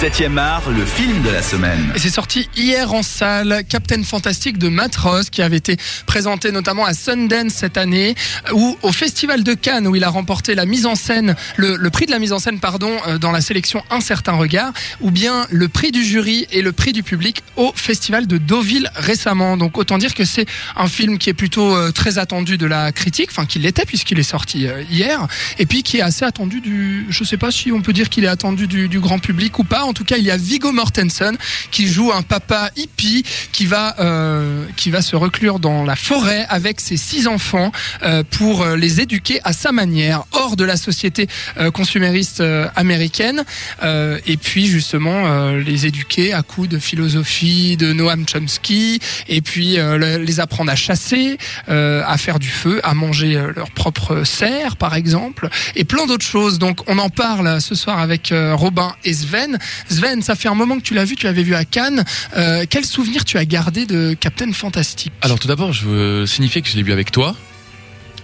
7e art, le film de la semaine. Et c'est sorti hier en salle, Captain Fantastic de Matt Ross, qui avait été présenté notamment à Sundance cette année, ou au Festival de Cannes, où il a remporté la mise en scène, le, prix de la mise en scène, pardon, euh, dans la sélection Un certain regard, ou bien le prix du jury et le prix du public au Festival de Deauville récemment. Donc autant dire que c'est un film qui est plutôt euh, très attendu de la critique, enfin qu'il l'était puisqu'il est sorti euh, hier, et puis qui est assez attendu du, je sais pas si on peut dire qu'il est attendu du, du grand public ou pas. En tout cas, il y a Viggo Mortensen qui joue un papa hippie qui va euh, qui va se reclure dans la forêt avec ses six enfants euh, pour euh, les éduquer à sa manière, hors de la société euh, consumériste euh, américaine, euh, et puis justement les éduquer à coups de philosophie de Noam Chomsky, et puis le- les apprendre à chasser, à faire du feu, à manger leur propre cerf par exemple, et plein d'autres choses. Donc on en parle ce soir avec Robin et Sven. Sven, ça fait un moment que tu l'as vu, tu l'avais vu à Cannes. Euh, quel souvenir tu as gardé de Captain Fantastic Alors tout d'abord, je veux signifier que je l'ai vu avec toi.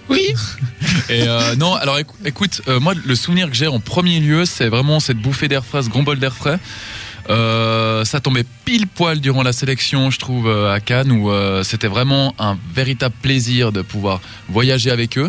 Oui. Et euh, non, alors écou- écoute, euh, moi le souvenir que j'ai en premier lieu, c'est vraiment cette bouffée d'air frais, ce grand bol d'air frais. Euh, ça tombait pile poil durant la sélection, je trouve, à Cannes, où c'était vraiment un véritable plaisir de pouvoir voyager avec eux.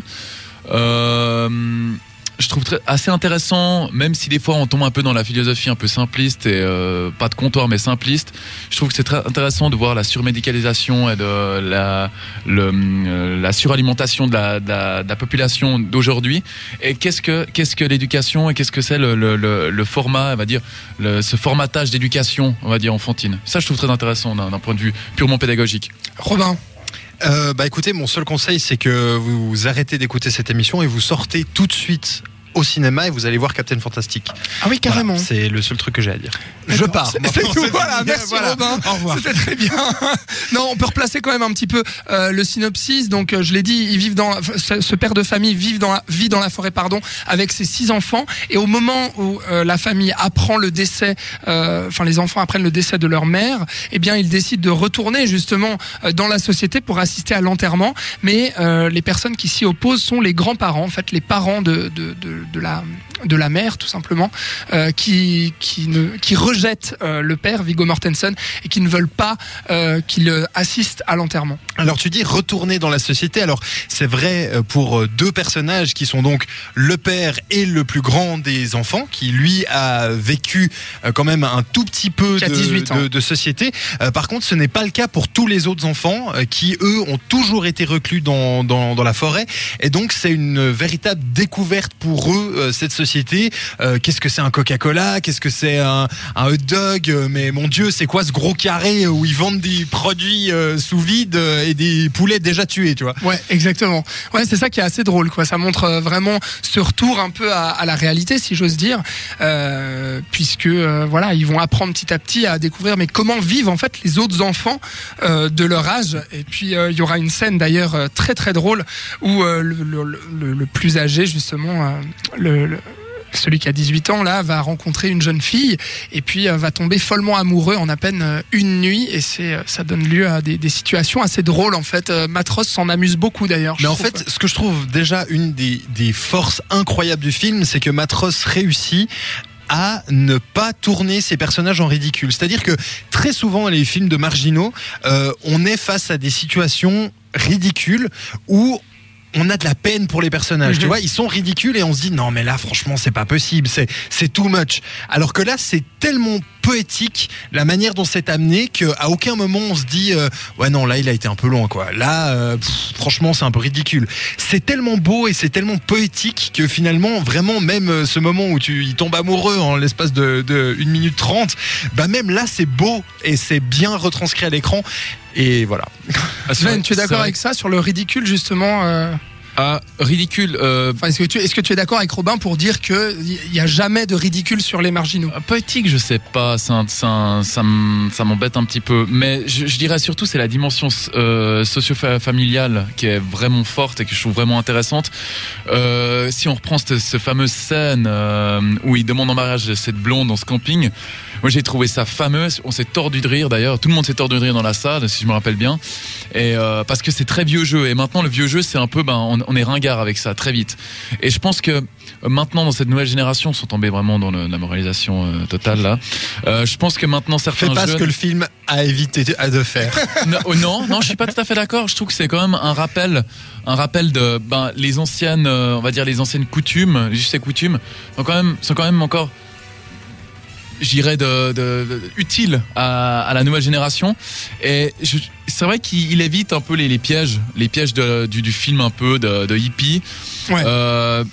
Je trouve très, assez intéressant, même si des fois on tombe un peu dans la philosophie un peu simpliste et euh, pas de comptoir mais simpliste. Je trouve que c'est très intéressant de voir la surmédicalisation et de la, le, euh, la suralimentation de la, de la, de la population d'aujourd'hui. Et qu'est-ce que qu'est-ce que l'éducation et qu'est-ce que c'est le, le, le, format, on va dire, ce formatage d'éducation, on va dire enfantine? Ça, je trouve très intéressant d'un point de vue purement pédagogique. Robin. Euh, bah écoutez, mon seul conseil, c'est que vous arrêtez d'écouter cette émission et vous sortez tout de suite au cinéma et vous allez voir Captain Fantastic. Ah oui, carrément. Voilà, c'est le seul truc que j'ai à dire. Je pars. C'est tout. Voilà, merci Voilà. Robin. Au revoir. C'était très bien. Non, on peut replacer quand même un petit peu euh, le synopsis. Donc, euh, je l'ai dit, ils vivent dans ce, ce père de famille vit dans la, vit dans la forêt, pardon, avec ses six enfants. Et au moment où euh, la famille apprend le décès, enfin les enfants apprennent le décès de leur mère, eh bien, ils décident de retourner justement dans la société pour assister à l'enterrement. Mais les personnes qui s'y opposent sont les grands-parents, en fait, les parents de de, de, de la de la mère, tout simplement, euh, qui qui ne qui rejettent euh, le père Viggo Mortensen et qui ne veulent pas euh, qu'il assiste à l'enterrement. Alors tu dis retourner dans la société. Alors c'est vrai pour deux personnages qui sont donc le père et le plus grand des enfants, qui lui a vécu quand même un tout petit peu de, 18 ans. de- de société. Par contre, ce n'est pas le cas pour tous les autres enfants qui eux ont toujours été reclus dans, dans, dans la forêt. Et donc c'est une véritable découverte pour eux euh, cette société. Euh, Qu'est-ce que c'est un Coca-Cola Qu'est-ce que c'est un, un hot dog Euh, Mais mon Dieu, c'est quoi ce gros carré où ils vendent des produits sous vide et des poulets déjà tués, tu vois? Ouais, exactement. Ouais, c'est ça qui est assez drôle, quoi. Ça montre vraiment ce retour un peu à, la réalité, si j'ose dire, euh, puisque voilà, ils vont apprendre petit à petit à découvrir, mais comment vivent en fait les autres enfants de leur âge. Et puis il y aura une scène d'ailleurs très très drôle où le, plus âgé, justement, le- le celui qui a 18 ans là va rencontrer une jeune fille et puis euh, va tomber follement amoureux en à peine euh, une nuit et c'est euh, ça donne lieu à des, des situations assez drôles en fait. Matros s'en amuse beaucoup d'ailleurs. Mais en trouve. fait, ce que je trouve déjà une des, des forces incroyables du film, c'est que Matros réussit à ne pas tourner ses personnages en ridicule. C'est-à-dire que très souvent dans les films de marginaux, on est face à des situations ridicules où on a de la peine pour les personnages, Mhm. tu vois, ils sont ridicules et on se dit non mais là franchement c'est pas possible, c'est c'est too much. Alors que là c'est tellement poétique la manière dont c'est amené que à aucun moment on se dit euh, ouais non là il a été un peu long quoi. Là euh, pff, franchement c'est un peu ridicule. C'est tellement beau et c'est tellement poétique que finalement vraiment même euh, ce moment où tu il tombe amoureux en l'espace de, de 1 minute 30, bah même là c'est beau et c'est bien retranscrit à l'écran et voilà. Sven, tu es d'accord avec ça sur le ridicule justement Ah, ridicule. euh, Enfin, est-ce que tu est-ce que tu es d'accord avec Robin pour dire que il y a jamais de ridicule sur les marginaux Euh, Poétique, je sais pas, ça, ça, ça, m- ça m'embête un petit peu. Mais je, je dirais surtout, c'est la dimension euh, socio-familiale qui est vraiment forte et que je trouve vraiment intéressante. Euh, si on reprend cette, cette fameuse scène où il demande en mariage cette blonde dans ce camping, moi j'ai trouvé ça fameux. On s'est tordu de rire d'ailleurs. Tout le monde s'est tordu de rire dans la salle, si je me rappelle bien. Et parce que c'est très vieux jeu. Et maintenant, le vieux jeu, c'est un peu, ben, on, on est ringard avec ça très vite. Et je pense que euh, maintenant dans cette nouvelle génération, sont tombés vraiment dans le- la moralisation euh, totale là. Euh, je pense que maintenant certains Fais pas ce que le film a évité à de faire. non, oh non, non, je suis pas tout à fait d'accord. Je trouve que c'est quand même un rappel, un rappel de ben, les anciennes, euh, on va dire les anciennes coutumes, juste ces coutumes, sont quand même, sont quand même encore, j'irais de, de, de- utiles à, à la nouvelle génération. Et je- c'est vrai qu'il il évite un peu les, les pièges, les pièges de- du, du film un peu de, de hippie. Ouais. Euh,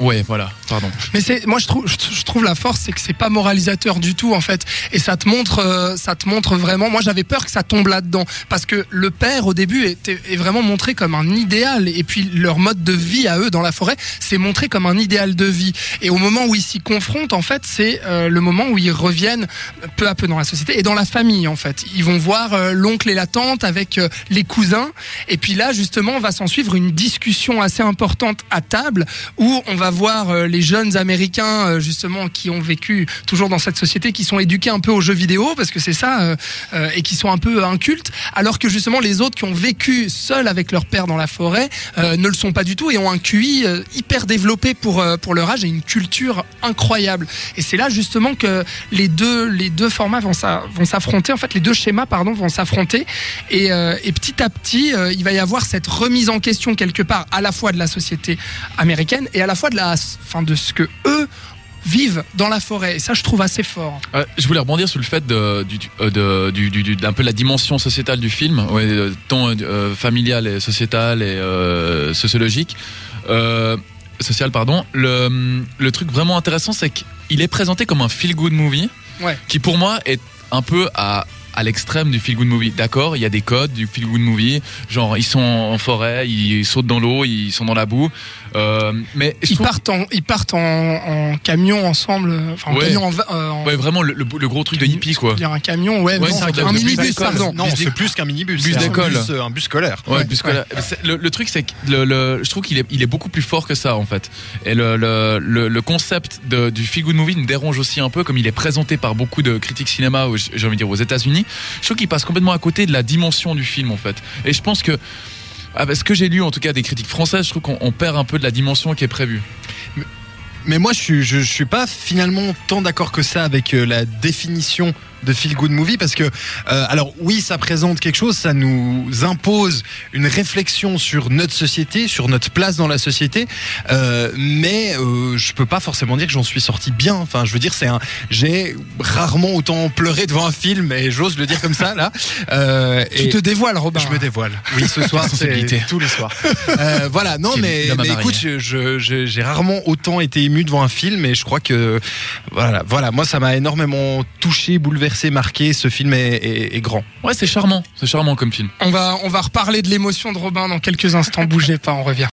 ouais, voilà. Pardon. Mais c'est, moi je trouve, je trouve la force, c'est que c'est pas moralisateur du tout en fait, et ça te montre, euh, ça te montre vraiment. Moi j'avais peur que ça tombe là-dedans, parce que le père au début est vraiment montré comme un idéal, et puis leur mode de vie à eux dans la forêt, c'est montré comme un idéal de vie. Et au moment où ils s'y confrontent, en fait, c'est euh, le moment où ils reviennent peu à peu dans la société et dans la famille en fait. Ils vont voir euh, l'oncle et la tante avec les cousins, et puis là justement va s'en suivre une discussion assez importante à table où on va voir euh, les jeunes américains euh, justement qui ont vécu toujours dans cette société, qui sont éduqués un peu aux jeux vidéo parce que c'est ça euh, et qui sont un peu incultes, alors que justement les autres qui ont vécu seuls avec leur père dans la forêt ne le sont pas du tout et ont un QI hyper développé pour pour leur âge et une culture incroyable. Et c'est là justement que les deux les deux formats vont s'a- vont s'affronter en fait les deux schémas pardon vont s'affronter et, et petit à petit il va y avoir cette remise en question quelque part à la fois de la société américaine et à la fois de de ce que eux vivent dans la forêt et ça je trouve assez fort. Euh, je voulais rebondir sur le fait de, du, euh, de, du, du- du- d'un peu la dimension sociétale du film, ouais, euh, tant euh, familiale et sociétale et euh, sociologique, euh, social pardon. Le, le truc vraiment intéressant, c'est qu'il est présenté comme un feel good movie, Ouais. qui pour moi est un peu à à l'extrême du feel good movie. D'accord, il y a des codes du feel good movie, genre ils sont en forêt, ils sautent dans l'eau, ils sont dans la boue, euh, mais je Ils trouve- partent en ils partent en, en camion ensemble enfin en Ouais. camion en, euh, en- ouais vraiment le, le- le gros truc de hippie quoi. dire un camion ouais, Ouais, non, c'est un un, minibus Bus pardon. Non, Bus c'est plus qu'un minibus. bus un d'école. bus, euh, Un bus scolaire. Ouais, Ouais, plus scolaire. Le, le truc, c'est que le, le- je trouve qu'il est, il est beaucoup plus fort que ça, en fait. Et le, le, le, le concept de, du feel good movie me dérange aussi un peu, comme il est présenté par beaucoup de critiques cinéma, j'ai envie de dire aux États-Unis. Je trouve qu'il passe complètement à côté de la dimension du film, en fait. Et je pense que, avec ce que j'ai lu, en tout cas, des critiques françaises, je trouve qu'on on perd un peu de la dimension qui est prévue. Mais moi, je je, je suis pas finalement tant d'accord que ça avec euh, la définition de feel good movie parce que, euh, alors oui, ça présente quelque chose, ça nous impose une réflexion sur notre société, sur notre place dans la société, euh, mais euh, je peux pas forcément dire que j'en suis sorti bien. Enfin, je veux dire, c'est un, j'ai rarement autant pleuré devant un film et j'ose le dire comme ça là. Euh, Tu et- te dévoiles Robin. je me dévoile. Oui, ce soir, c'est tous les soirs. Voilà, non, mais, mais écoute, j'ai rarement autant été ému devant un film et je crois que voilà, voilà, moi ça m'a énormément touché, bouleversé, marqué. Ce film est, est- est grand. Ouais, c'est charmant. C'est charmant comme film. On va on va reparler de l'émotion de Robin dans quelques instants. Bougez pas, on revient.